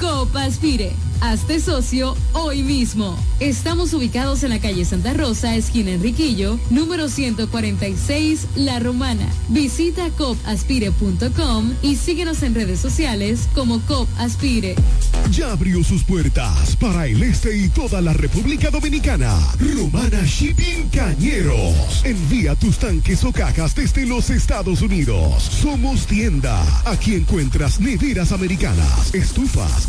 COP Aspire Hazte socio hoy mismo. Estamos ubicados en la calle Santa Rosa, esquina Enriquillo, número 146, La Romana. Visita copaspire.com y síguenos en redes sociales como Copaspire. Ya abrió sus puertas para el este y toda la República Dominicana. Romana Shipping Cañeros. Envía tus tanques o cajas desde los Estados Unidos. Somos tienda. Aquí encuentras neveras americanas, estufas,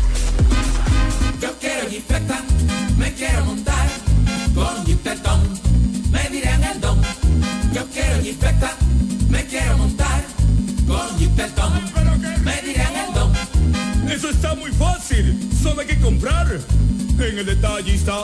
Quiero me quiero montar con Jeepetón, me dirán el don. Yo quiero Jeepeta, me quiero montar con Jeepetón, me dirán el don. Eso está muy fácil, solo hay que comprar en el detallista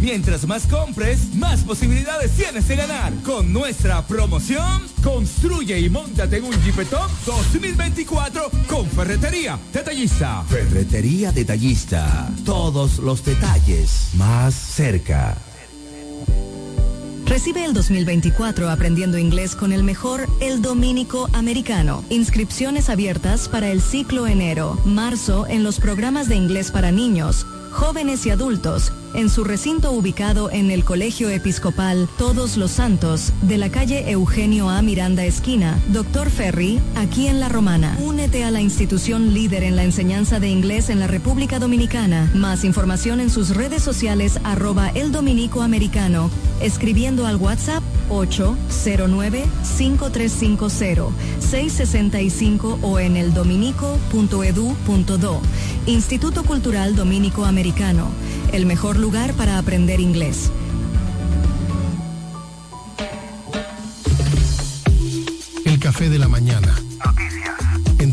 Mientras más compres, más posibilidades tienes de ganar. Con nuestra promoción, construye y montate en un Jeepetop 2024 con Ferretería Detallista. Ferretería Detallista. Todos los detalles más cerca. Recibe el 2024 aprendiendo inglés con el mejor El Dominico Americano. Inscripciones abiertas para el ciclo enero-marzo en los programas de inglés para niños jóvenes y adultos en su recinto ubicado en el Colegio Episcopal Todos los Santos de la calle Eugenio A. Miranda Esquina, Doctor Ferry, aquí en La Romana. Únete a la institución líder en la enseñanza de inglés en la República Dominicana. Más información en sus redes sociales arroba el dominico americano, escribiendo al WhatsApp 809-5350-665 o en el dominico.edu.do. Instituto Cultural Dominico Americano, el mejor lugar para aprender inglés. El café de la mañana.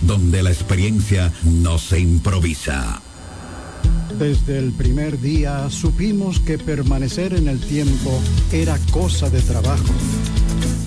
donde la experiencia no se improvisa. Desde el primer día supimos que permanecer en el tiempo era cosa de trabajo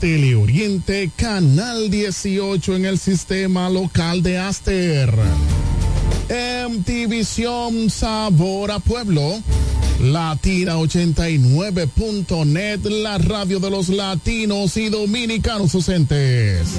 Teleoriente Canal 18 en el sistema local de Aster. MTVision Sabor a Pueblo. Latina89.net, la radio de los latinos y dominicanos ausentes.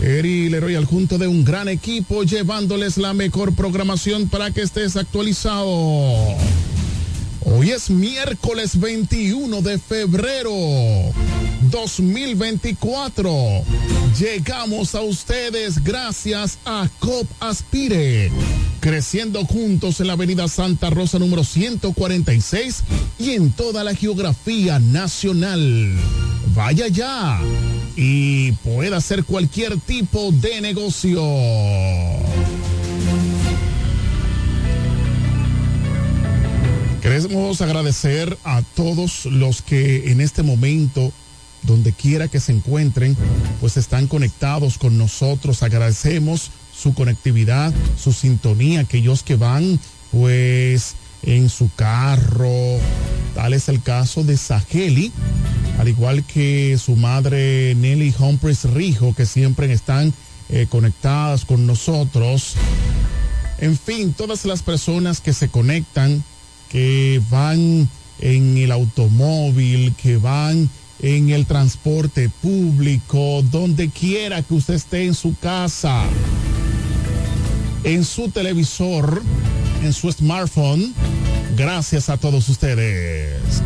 Eri Leroy al junto de un gran equipo llevándoles la mejor programación para que estés actualizado. Hoy es miércoles 21 de febrero 2024. Llegamos a ustedes gracias a COP Aspire, creciendo juntos en la avenida Santa Rosa número 146 y en toda la geografía nacional. Vaya ya y pueda hacer cualquier tipo de negocio. Queremos agradecer a todos los que en este momento, donde quiera que se encuentren, pues están conectados con nosotros. Agradecemos su conectividad, su sintonía, aquellos que van pues en su carro. Tal es el caso de Saheli, al igual que su madre Nelly Humphreys Rijo, que siempre están eh, conectadas con nosotros. En fin, todas las personas que se conectan que van en el automóvil, que van en el transporte público, donde quiera que usted esté en su casa, en su televisor, en su smartphone. Gracias a todos ustedes.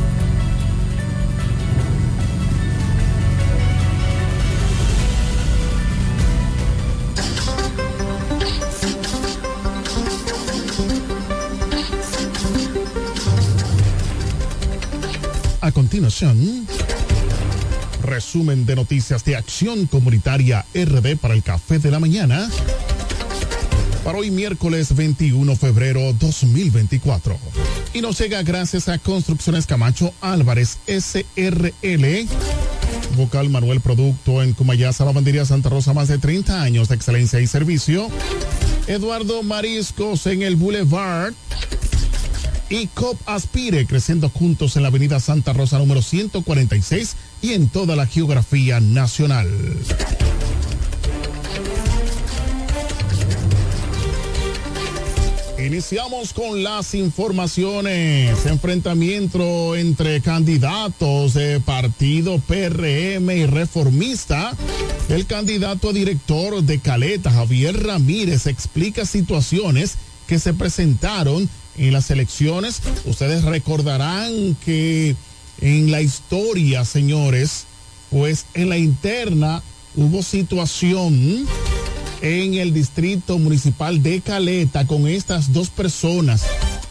A continuación, resumen de noticias de Acción Comunitaria RD para el Café de la Mañana. Para hoy miércoles 21 de febrero 2024. Y nos llega gracias a Construcciones Camacho Álvarez SRL. Vocal Manuel Producto en Cumayasa, Lavandería Santa Rosa, más de 30 años de excelencia y servicio. Eduardo Mariscos en el Boulevard y COP Aspire, creciendo juntos en la avenida Santa Rosa número 146 y en toda la geografía nacional. Iniciamos con las informaciones. Enfrentamiento entre candidatos de partido PRM y reformista. El candidato a director de Caleta, Javier Ramírez, explica situaciones que se presentaron en las elecciones. Ustedes recordarán que en la historia, señores, pues en la interna hubo situación en el distrito municipal de Caleta con estas dos personas,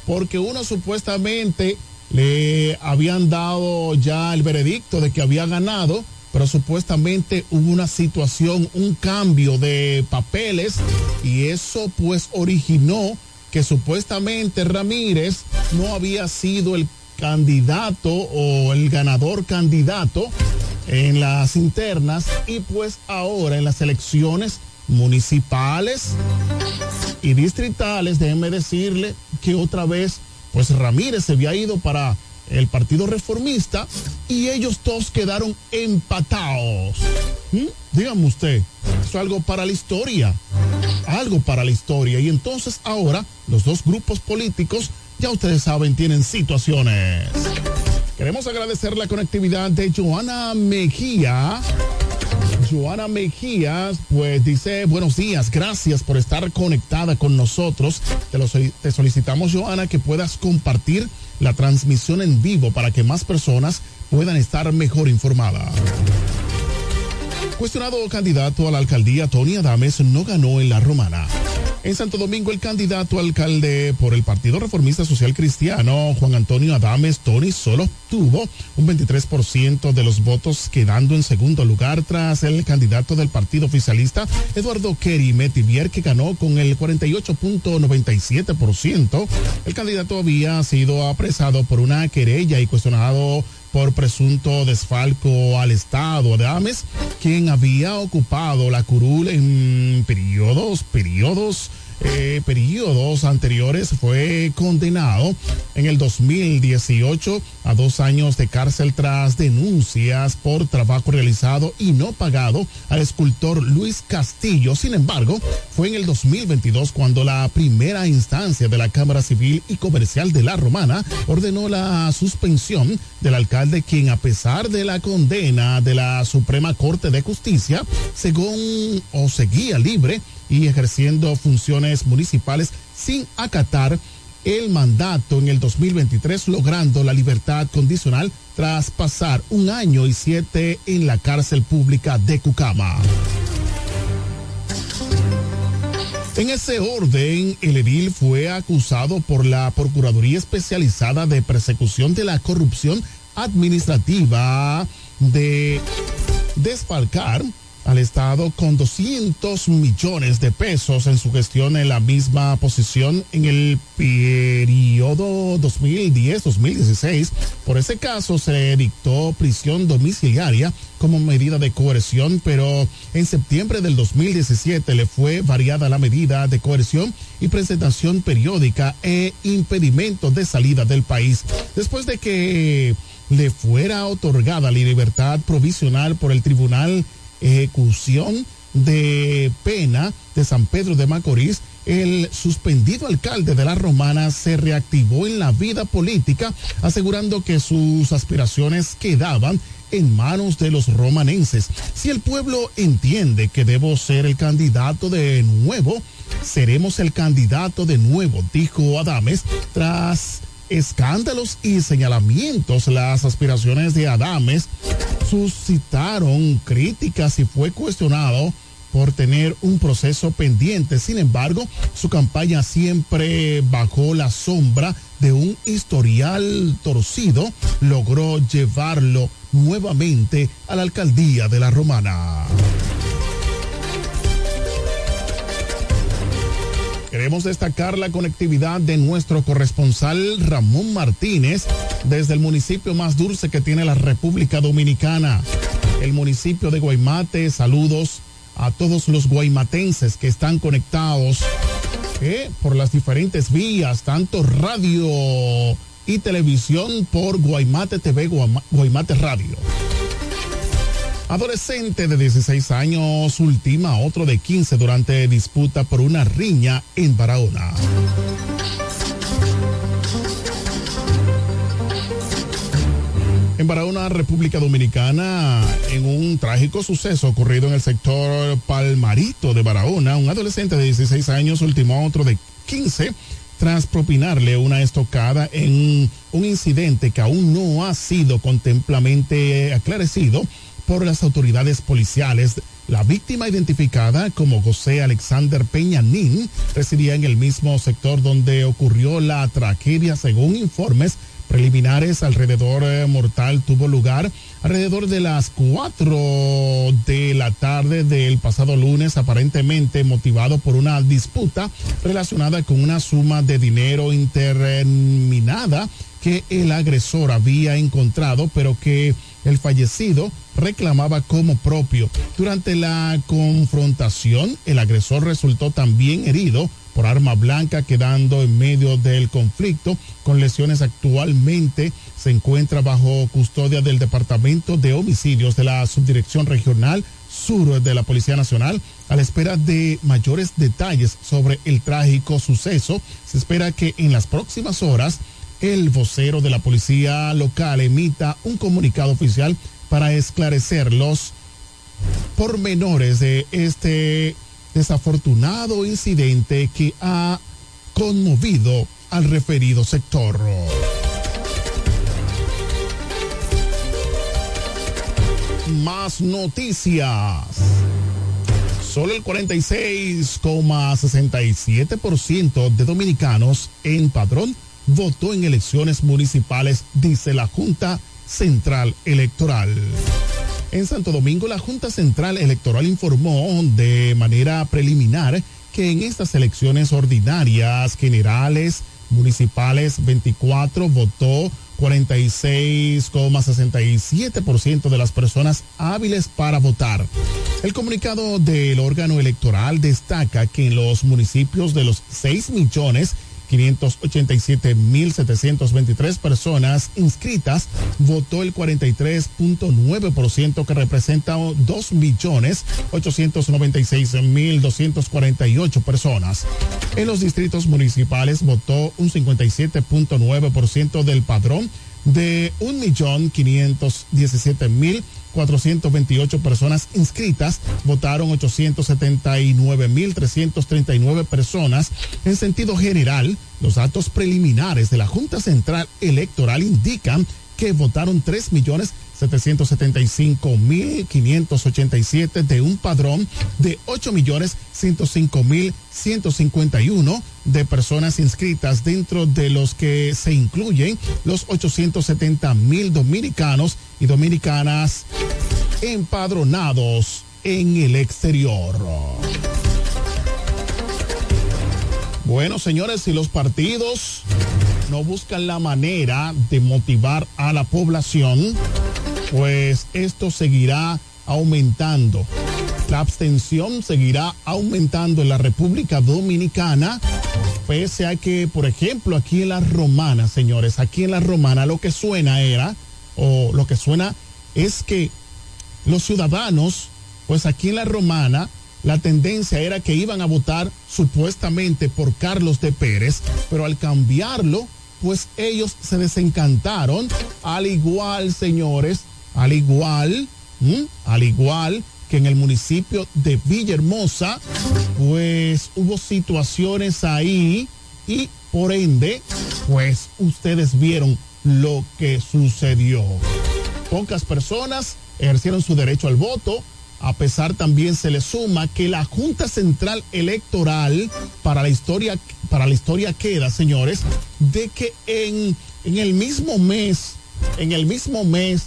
porque uno supuestamente le habían dado ya el veredicto de que había ganado, pero supuestamente hubo una situación, un cambio de papeles y eso pues originó que supuestamente Ramírez no había sido el candidato o el ganador candidato en las internas y pues ahora en las elecciones municipales y distritales, déjenme decirle que otra vez pues Ramírez se había ido para el Partido Reformista y ellos todos quedaron empatados. ¿Mm? Dígame usted, es algo para la historia, algo para la historia. Y entonces ahora los dos grupos políticos, ya ustedes saben, tienen situaciones. Queremos agradecer la conectividad de Joana Mejía. Joana Mejías, pues dice, buenos días, gracias por estar conectada con nosotros. Te, lo, solicitamos, Joana, que puedas compartir la transmisión en vivo para que más personas puedan estar mejor informadas. Cuestionado candidato a la alcaldía, Tony Adames no ganó en la romana. En Santo Domingo, el candidato alcalde por el Partido Reformista Social Cristiano, Juan Antonio Adames Tony, solo tuvo un 23% de los votos, quedando en segundo lugar tras el candidato del partido oficialista, Eduardo Kerry Metivier, que ganó con el 48.97%. El candidato había sido apresado por una querella y cuestionado por presunto desfalco al Estado. Adames, quien había ocupado la curul en periodos, periodos eh, periodos anteriores fue condenado en el 2018 a dos años de cárcel tras denuncias por trabajo realizado y no pagado al escultor Luis Castillo. Sin embargo, fue en el 2022 cuando la primera instancia de la Cámara Civil y Comercial de la Romana ordenó la suspensión del alcalde quien a pesar de la condena de la Suprema Corte de Justicia, según o seguía libre y ejerciendo funciones municipales sin acatar el mandato en el 2023 logrando la libertad condicional tras pasar un año y siete en la cárcel pública de Cucama. En ese orden, el edil fue acusado por la Procuraduría Especializada de Persecución de la Corrupción Administrativa de desfalcar al Estado con 200 millones de pesos en su gestión en la misma posición en el periodo 2010-2016. Por ese caso se dictó prisión domiciliaria como medida de coerción, pero en septiembre del 2017 le fue variada la medida de coerción y presentación periódica e impedimento de salida del país. Después de que le fuera otorgada la libertad provisional por el Tribunal ejecución de pena de San Pedro de Macorís, el suspendido alcalde de la Romana se reactivó en la vida política, asegurando que sus aspiraciones quedaban en manos de los romanenses. Si el pueblo entiende que debo ser el candidato de nuevo, seremos el candidato de nuevo, dijo Adames, tras escándalos y señalamientos. Las aspiraciones de Adames suscitaron críticas y fue cuestionado por tener un proceso pendiente. Sin embargo, su campaña siempre bajo la sombra de un historial torcido logró llevarlo nuevamente a la alcaldía de la Romana. Queremos destacar la conectividad de nuestro corresponsal Ramón Martínez desde el municipio más dulce que tiene la República Dominicana, el municipio de Guaymate. Saludos a todos los guaymatenses que están conectados eh, por las diferentes vías, tanto radio y televisión por Guaymate TV, Guaymate Radio. Adolescente de 16 años ultima a otro de 15 durante disputa por una riña en Barahona. En Barahona, República Dominicana, en un trágico suceso ocurrido en el sector Palmarito de Barahona, un adolescente de 16 años ultimó a otro de 15 tras propinarle una estocada en un incidente que aún no ha sido contemplamente aclarecido por las autoridades policiales. La víctima identificada como José Alexander Peña Nin residía en el mismo sector donde ocurrió la tragedia según informes preliminares alrededor eh, mortal tuvo lugar alrededor de las 4 de la tarde del pasado lunes, aparentemente motivado por una disputa relacionada con una suma de dinero interminada que el agresor había encontrado, pero que el fallecido reclamaba como propio. Durante la confrontación, el agresor resultó también herido por arma blanca, quedando en medio del conflicto con lesiones actualmente. Se encuentra bajo custodia del Departamento de Homicidios de la Subdirección Regional Sur de la Policía Nacional a la espera de mayores detalles sobre el trágico suceso. Se espera que en las próximas horas el vocero de la policía local emita un comunicado oficial para esclarecer los pormenores de este desafortunado incidente que ha conmovido al referido sector. Más noticias. Solo el 46,67% de dominicanos en padrón votó en elecciones municipales, dice la Junta Central Electoral. En Santo Domingo, la Junta Central Electoral informó de manera preliminar que en estas elecciones ordinarias generales municipales 24 votó 46,67% de las personas hábiles para votar. El comunicado del órgano electoral destaca que en los municipios de los 6 millones 587.723 personas inscritas, votó el 43.9% que representa 2.896.248 personas. En los distritos municipales votó un 57.9% del padrón de 1.517.428 personas inscritas, votaron 879.339 personas. En sentido general, los datos preliminares de la Junta Central Electoral indican votaron 3 millones 775.587 de un padrón de 8.105.151 de personas inscritas dentro de los que se incluyen los 870.000 dominicanos y dominicanas empadronados en el exterior. Bueno, señores, si los partidos no buscan la manera de motivar a la población, pues esto seguirá aumentando. La abstención seguirá aumentando en la República Dominicana, pese a que, por ejemplo, aquí en la Romana, señores, aquí en la Romana lo que suena era, o lo que suena es que los ciudadanos, pues aquí en la Romana, la tendencia era que iban a votar supuestamente por Carlos de Pérez, pero al cambiarlo, pues ellos se desencantaron, al igual, señores, al igual, al igual que en el municipio de Villahermosa, pues hubo situaciones ahí y por ende, pues ustedes vieron lo que sucedió. Pocas personas ejercieron su derecho al voto, a pesar también se le suma que la Junta Central Electoral para la historia, para la historia queda, señores, de que en, en el mismo mes, en el mismo mes,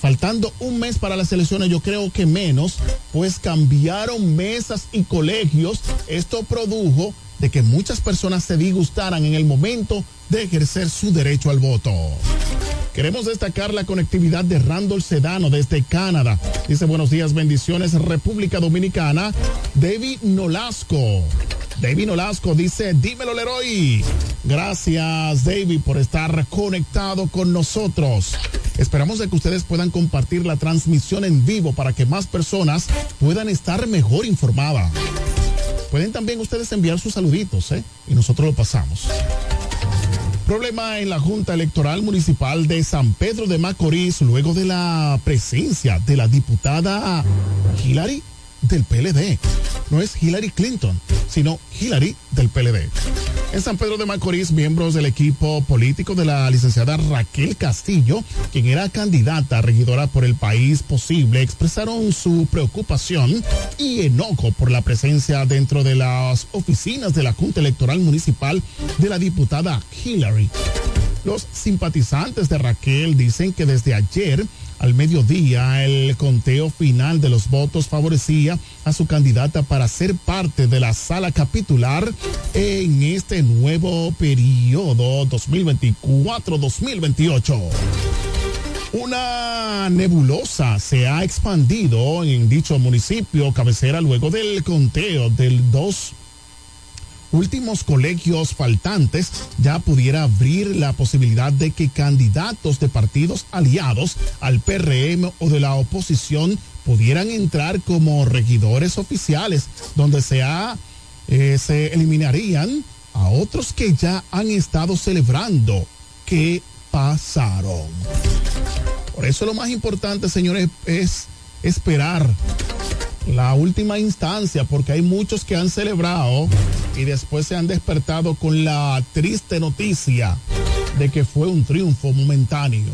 faltando un mes para las elecciones, yo creo que menos, pues cambiaron mesas y colegios. Esto produjo de que muchas personas se disgustaran en el momento de ejercer su derecho al voto. Queremos destacar la conectividad de Randall Sedano desde Canadá. Dice buenos días, bendiciones, República Dominicana. David Nolasco. David Nolasco dice, dímelo Leroy. Gracias David por estar conectado con nosotros. Esperamos de que ustedes puedan compartir la transmisión en vivo para que más personas puedan estar mejor informadas. Pueden también ustedes enviar sus saluditos, ¿eh? Y nosotros lo pasamos. Problema en la Junta Electoral Municipal de San Pedro de Macorís luego de la presencia de la diputada Hillary del PLD. No es Hillary Clinton, sino Hillary del PLD. En San Pedro de Macorís, miembros del equipo político de la licenciada Raquel Castillo, quien era candidata regidora por el país posible, expresaron su preocupación y enojo por la presencia dentro de las oficinas de la Junta Electoral Municipal de la diputada Hillary. Los simpatizantes de Raquel dicen que desde ayer al mediodía, el conteo final de los votos favorecía a su candidata para ser parte de la sala capitular en este nuevo periodo 2024-2028. Una nebulosa se ha expandido en dicho municipio cabecera luego del conteo del 2 últimos colegios faltantes ya pudiera abrir la posibilidad de que candidatos de partidos aliados al PRM o de la oposición pudieran entrar como regidores oficiales, donde se, eh, se eliminarían a otros que ya han estado celebrando que pasaron. Por eso lo más importante, señores, es esperar la última instancia, porque hay muchos que han celebrado y después se han despertado con la triste noticia de que fue un triunfo momentáneo.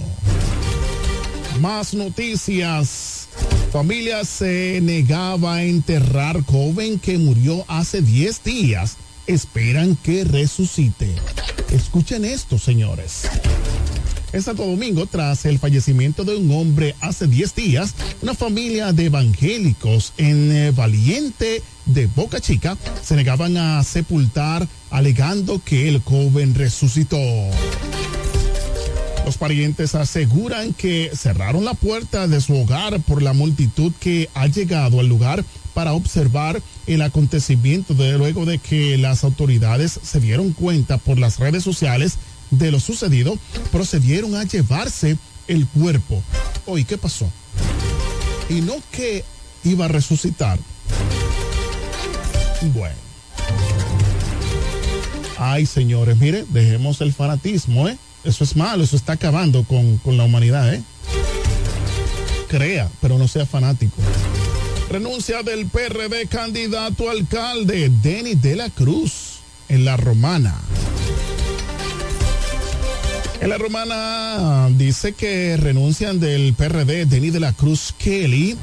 Más noticias. Familia se negaba a enterrar joven que murió hace 10 días. Esperan que resucite. Escuchen esto, señores. En Santo Domingo, tras el fallecimiento de un hombre hace 10 días, una familia de evangélicos en eh, Valiente de Boca Chica se negaban a sepultar alegando que el joven resucitó. Los parientes aseguran que cerraron la puerta de su hogar por la multitud que ha llegado al lugar para observar el acontecimiento de luego de que las autoridades se dieron cuenta por las redes sociales de lo sucedido, procedieron a llevarse el cuerpo. Hoy, ¿qué pasó? Y no que iba a resucitar. Bueno. Ay, señores, mire, dejemos el fanatismo, ¿eh? Eso es malo, eso está acabando con, con la humanidad, ¿eh? Crea, pero no sea fanático. Renuncia del PRD candidato alcalde, Denis de la Cruz, en la Romana. En la Romana dice que renuncian del PRD Denis de la Cruz Kelly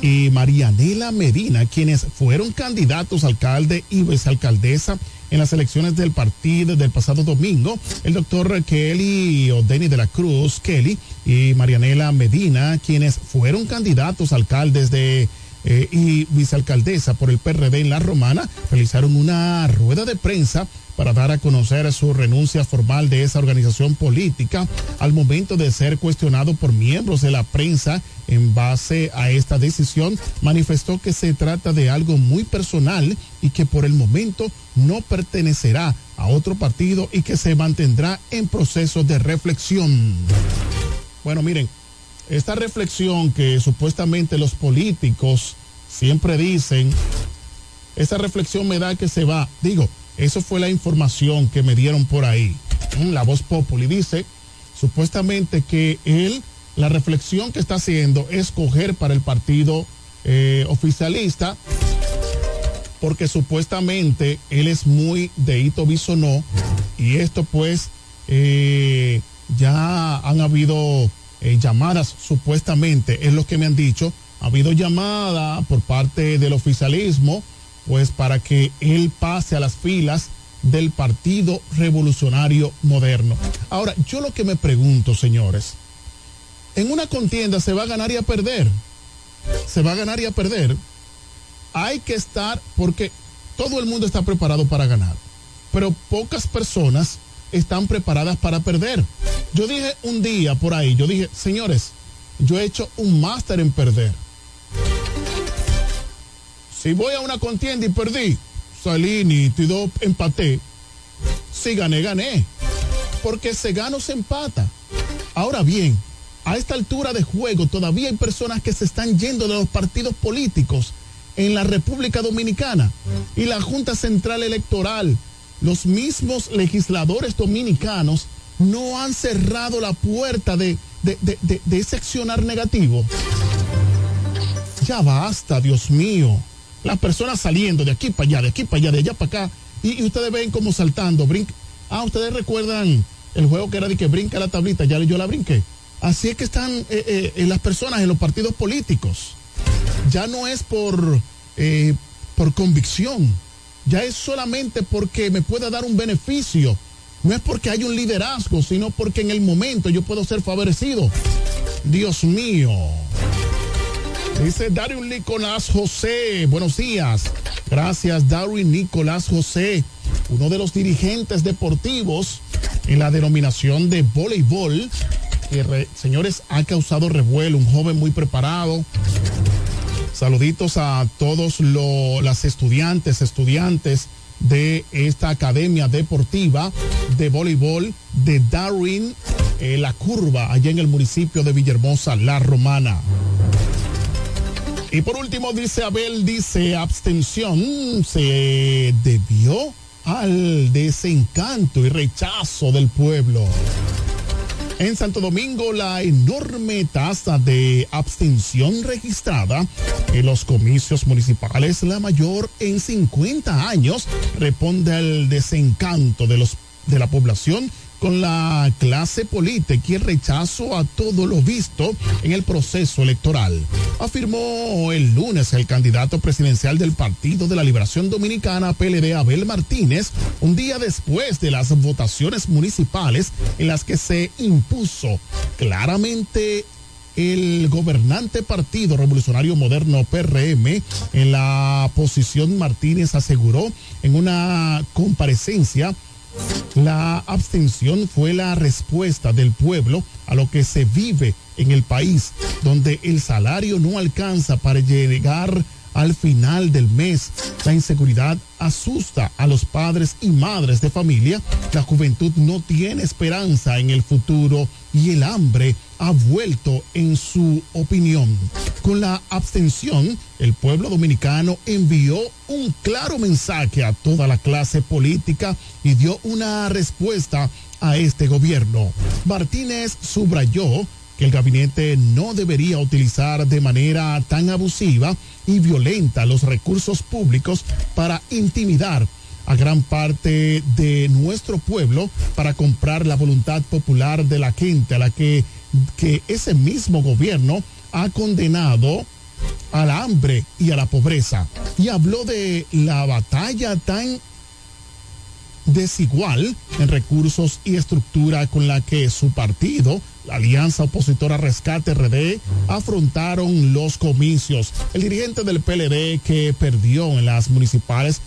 y Marianela Medina, quienes fueron candidatos alcalde y vicealcaldesa en las elecciones del partido del pasado domingo. El doctor Kelly o Denis de la Cruz Kelly y Marianela Medina, quienes fueron candidatos alcaldes de eh, y vicealcaldesa por el PRD en La Romana, realizaron una rueda de prensa para dar a conocer su renuncia formal de esa organización política al momento de ser cuestionado por miembros de la prensa en base a esta decisión, manifestó que se trata de algo muy personal y que por el momento no pertenecerá a otro partido y que se mantendrá en proceso de reflexión. Bueno, miren, esta reflexión que supuestamente los políticos siempre dicen, esta reflexión me da que se va, digo, eso fue la información que me dieron por ahí. Mm, la voz Populi dice supuestamente que él, la reflexión que está haciendo es coger para el partido eh, oficialista, porque supuestamente él es muy de Ito Bisonó, y esto pues eh, ya han habido eh, llamadas supuestamente, es lo que me han dicho, ha habido llamada por parte del oficialismo pues para que él pase a las filas del Partido Revolucionario Moderno. Ahora, yo lo que me pregunto, señores, en una contienda se va a ganar y a perder. Se va a ganar y a perder. Hay que estar, porque todo el mundo está preparado para ganar, pero pocas personas están preparadas para perder. Yo dije un día por ahí, yo dije, señores, yo he hecho un máster en perder si voy a una contienda y perdí, salí nítido, empaté. Si gané, gané. Porque se gana o se empata. Ahora bien, a esta altura de juego todavía hay personas que se están yendo de los partidos políticos en la República Dominicana y la Junta Central Electoral, los mismos legisladores dominicanos no han cerrado la puerta de, de, de, de ese accionar negativo. Ya basta, Dios mío las personas saliendo de aquí para allá, de aquí para allá, de allá para acá, y, ustedes ven como saltando. Ah, ustedes recuerdan el juego que era de que brinca la tablita, ya yo la brinqué. Así es que están eh, eh, eh, las personas en los partidos políticos. Ya no es por, por convicción, ya es solamente porque me pueda dar un beneficio. No es porque hay un liderazgo, sino porque en el momento yo puedo ser favorecido. Dios mío. Dice Darwin Nicolás José. Buenos días. Gracias, Darwin Nicolás José, uno de los dirigentes deportivos en la denominación de voleibol. Que, señores, ha causado revuelo. Un joven muy preparado. Saluditos a todos los estudiantes, estudiantes de esta academia deportiva de voleibol de Darwin, eh, La Curva, allá en el municipio de Villahermosa, La Romana. Y por último, dice Abel, dice abstención se debió al desencanto y rechazo del pueblo. En Santo Domingo, la enorme tasa de abstención registrada en los comicios municipales, la mayor en 50 años, responde al desencanto de, los, de la población con la clase política y el rechazo a todo lo visto en el proceso electoral. Afirmó el lunes el candidato presidencial del Partido de la Liberación Dominicana, PLD, Abel Martínez, un día después de las votaciones municipales en las que se impuso claramente el gobernante Partido Revolucionario Moderno PRM en la posición Martínez aseguró en una comparecencia la abstención fue la respuesta del pueblo a lo que se vive en el país, donde el salario no alcanza para llegar al final del mes. La inseguridad asusta a los padres y madres de familia. La juventud no tiene esperanza en el futuro y el hambre ha vuelto en su opinión. Con la abstención, el pueblo dominicano envió un claro mensaje a toda la clase política y dio una respuesta a este gobierno. Martínez subrayó que el gabinete no debería utilizar de manera tan abusiva y violenta los recursos públicos para intimidar a gran parte de nuestro pueblo para comprar la voluntad popular de la gente a la que, que ese mismo gobierno ha condenado al hambre y a la pobreza. Y habló de la batalla tan desigual en recursos y estructura con la que su partido, la Alianza Opositora Rescate RD, afrontaron los comicios. El dirigente del PLD que perdió en las municipales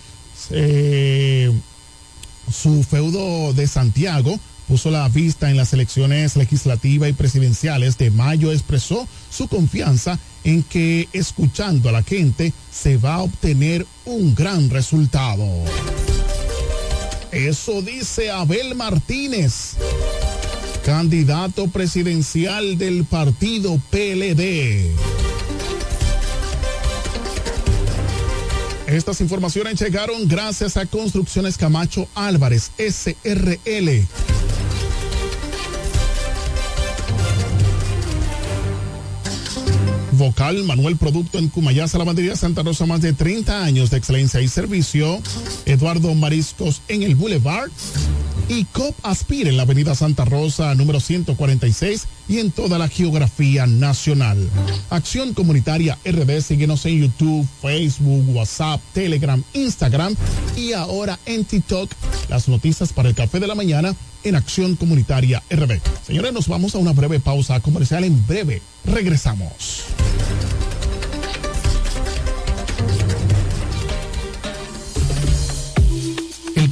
eh, su feudo de Santiago puso la vista en las elecciones legislativas y presidenciales de mayo, expresó su confianza en que escuchando a la gente se va a obtener un gran resultado. Eso dice Abel Martínez, candidato presidencial del partido PLD. Estas informaciones llegaron gracias a Construcciones Camacho Álvarez, SRL. Vocal Manuel Producto en Cumayá, Salamandería Santa Rosa, más de 30 años de excelencia y servicio. Eduardo Mariscos en el Boulevard y COP Aspire en la Avenida Santa Rosa, número 146 y en toda la geografía nacional. Acción Comunitaria RD, síguenos en YouTube, Facebook, WhatsApp, Telegram, Instagram y ahora en TikTok. Las noticias para el café de la mañana en Acción Comunitaria RD. Señores, nos vamos a una breve pausa comercial. En breve regresamos.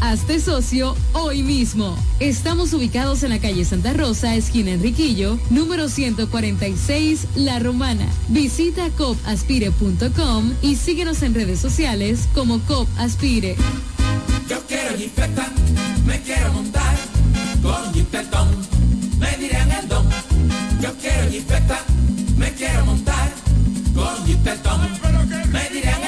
Hazte socio hoy mismo. Estamos ubicados en la calle Santa Rosa, esquina Enriquillo, número 146, La Romana. Visita copaspire.com y síguenos en redes sociales como COP Aspire. Yo quiero me quiero montar con me dirán el don. Yo quiero me quiero montar con me dirán el don.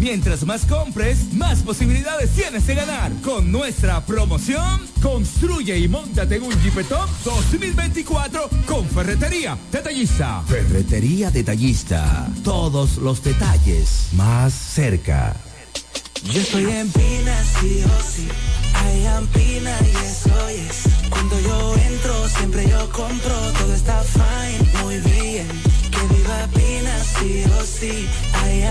Mientras más compres, más posibilidades tienes de ganar. Con nuestra promoción, construye y montate en un Jeepetop 2024 con Ferretería Detallista. Ferretería Detallista. Todos los detalles más cerca. Yo estoy en Pina, sí o sí. Hay Pina y eso es. Cuando yo entro, siempre yo compro. Todo está fine, muy bien. Que viva Pina, sí o sí.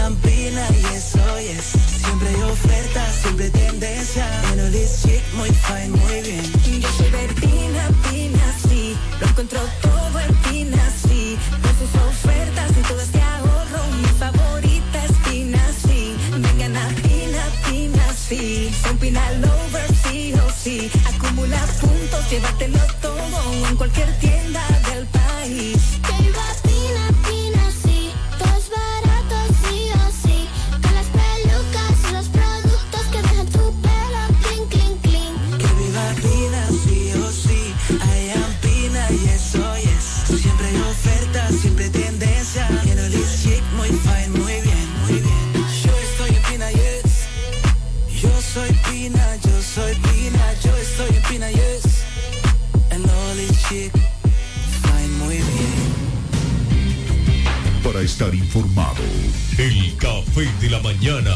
Hay Pina y eso es. Siempre hay oferta, siempre tendencia. En this chic, muy fine, muy bien. Yo soy de Pina, Pina, sí. Lo encuentro todo en Pina, sí. Con sus ofertas y todo este ahorro. Mi favorita es Pina, sí. Vengan a Pina, Pina, sí. Son Pina Lover, sí o sí. Acumula puntos, llévatelo todo en cualquier tienda estar informado. El café de la mañana.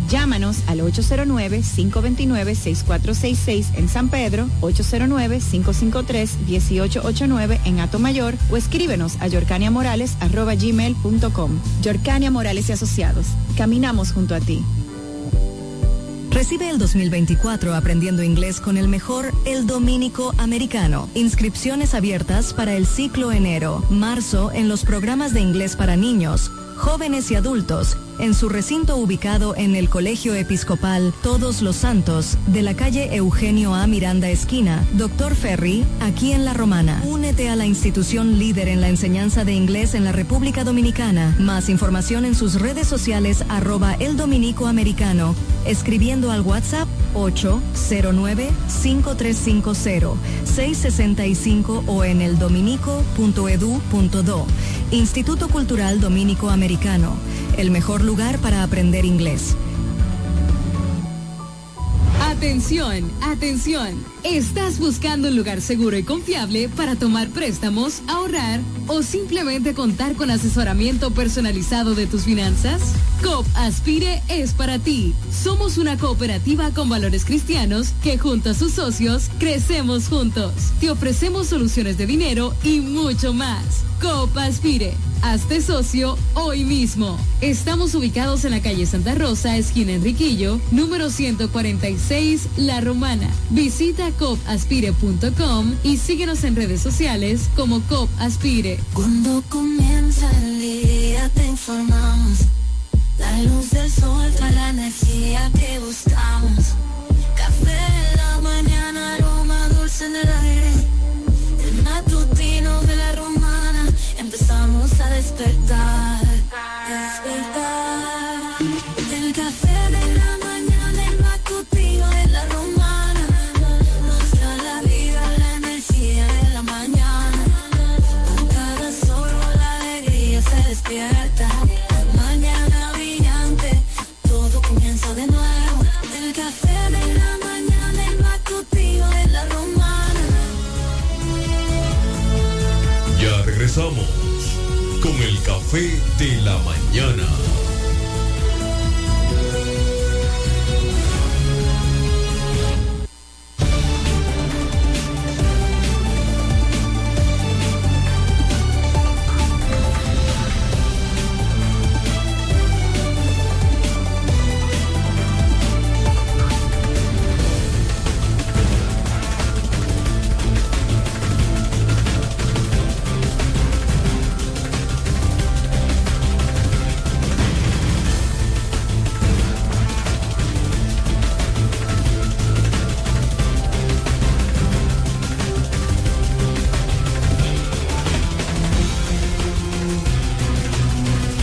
Llámanos al 809-529-6466 en San Pedro, 809-553-1889 en Mayor o escríbenos a yorcaniamorales.com. Yorcania Morales y Asociados. Caminamos junto a ti. Recibe el 2024 aprendiendo inglés con el mejor El Dominico Americano. Inscripciones abiertas para el ciclo enero, marzo en los programas de inglés para niños jóvenes y adultos, en su recinto ubicado en el Colegio Episcopal Todos los Santos, de la calle Eugenio A. Miranda Esquina, Doctor Ferry, aquí en La Romana. Únete a la institución líder en la enseñanza de inglés en la República Dominicana. Más información en sus redes sociales arroba el dominico americano, escribiendo al WhatsApp 809-5350-665 o en el dominico.edu.do. Instituto Cultural Dominico Americano, el mejor lugar para aprender inglés. Atención, atención. ¿Estás buscando un lugar seguro y confiable para tomar préstamos, ahorrar o simplemente contar con asesoramiento personalizado de tus finanzas? COP Aspire es para ti. Somos una cooperativa con valores cristianos que junto a sus socios crecemos juntos. Te ofrecemos soluciones de dinero y mucho más. COP Aspire Hazte socio hoy mismo. Estamos ubicados en la calle Santa Rosa, esquina Enriquillo, número 146, La Romana. Visita copaspire.com y síguenos en redes sociales como Copaspire. Cuando comienza el día te informamos. La luz del sol trae la energía que buscamos. Café en la mañana, aroma dulce en el aire. El matutino de la romana empezamos a despertar, despertar.